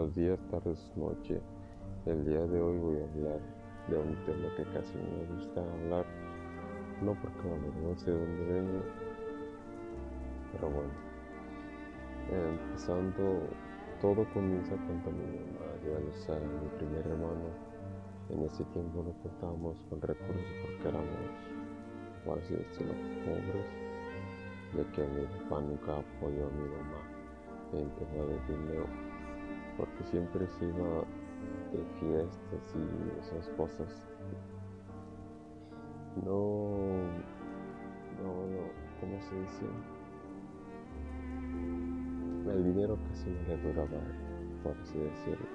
Buenos días, tardes, noche. El día de hoy voy a hablar de un tema que casi no me gusta hablar, no porque no sé de dónde vengo, pero bueno. Empezando, todo comienza cuando mi mamá dio a luz a mi primer hermano. En ese tiempo no contábamos con recursos porque éramos, por así decirlo, pobres, ya que mi papá nunca apoyó a mi mamá en tema de dinero porque siempre se iba de fiestas y esas cosas. No, no, no, ¿cómo se dice? El dinero casi no le duraba, por así decirlo.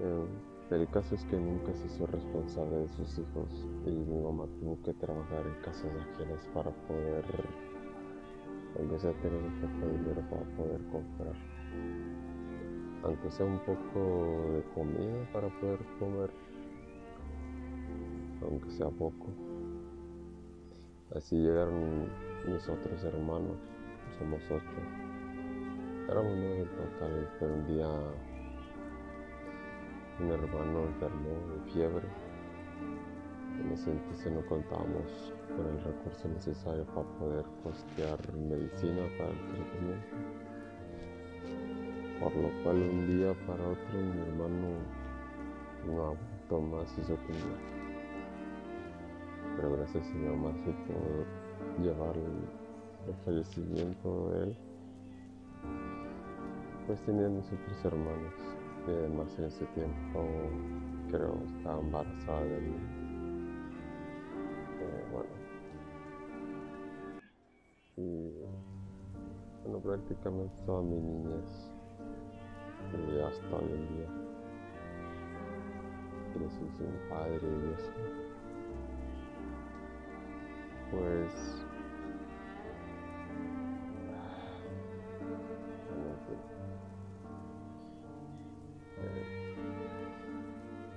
Eh, el caso es que nunca se hizo responsable de sus hijos y mi mamá tuvo que trabajar en casas ajenas para poder, aunque sea tener un poco de dinero para poder comprar aunque sea un poco de comida para poder comer, aunque sea poco. Así llegaron mis otros hermanos, somos ocho. Éramos nueve en total, pero un día un hermano enfermó de fiebre. En ese entonces no contábamos con el recurso necesario para poder costear medicina para el tratamiento por lo cual un día para otro mi hermano no aguantó más y se. Pero gracias a mi mamá supo llevar el, fallecimiento de él. Pues tenía otros hermanos, que además en ese tiempo creo estaba embarazada de. Prácticamente toda mi niñez y hasta hoy en día. Crecí sin padre y eso. Pues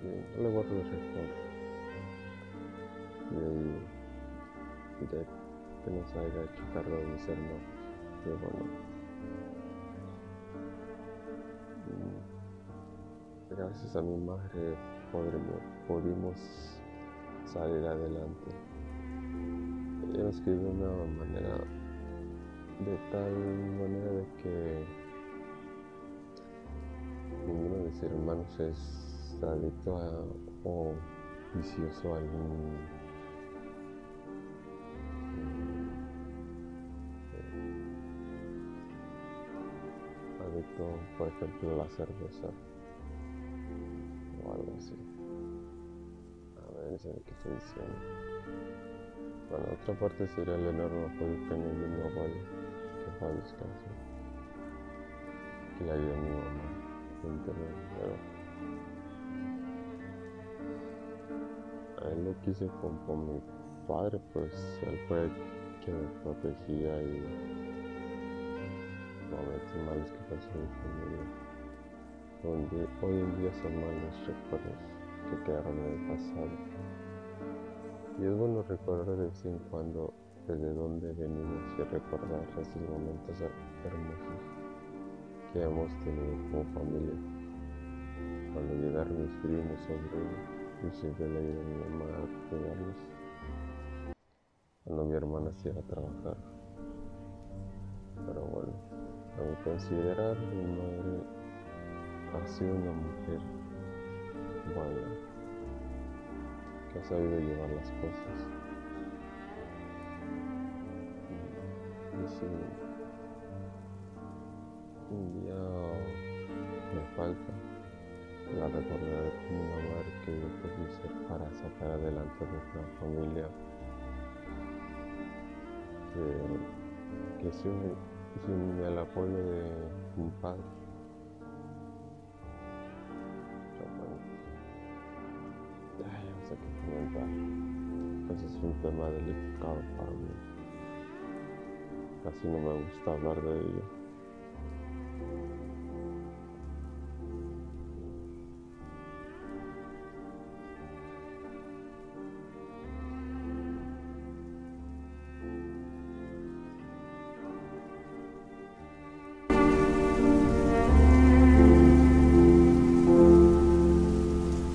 eh, le guardo el recuerdo ahí diré que nos haya hecho cargo de mis hermanos bueno gracias a mi madre pudimos salir adelante. Ella nos de una manera, de tal manera de que ninguno de mis hermanos es adicto a, o vicioso a algún adicto, por ejemplo, a la cerveza o algo así. A ver, si qué estoy diciendo. Bueno, otra parte sería el enorme apoyo que me dio mi abuelo, que fue a descanso. Que le ayudó a mi mamá en internet, pero a él lo quise con, mi padre, pues él fue quien me protegía y momentos malos que pasó en mi familia donde hoy en día son malos recuerdos que quedaron en el pasado. Y es bueno recordar de vez en cuando desde dónde venimos y recordar esos momentos hermosos que hemos tenido como familia. Cuando llegaron mis primos, sobrinos, yo siempre le ayudé a mi mamá. Cuando mi hermana se iba a trabajar. Pero bueno, a considerar mi madre ha sido una mujer buena, que ha sabido llevar las cosas. Y si un día me falta, la recordaré como una madre que yo pude ser para sacar adelante nuestra familia. Que, que sin, sin el apoyo de mi padre que comentar. Ese es un tema delicado para mí. Casi no me gusta hablar de ello.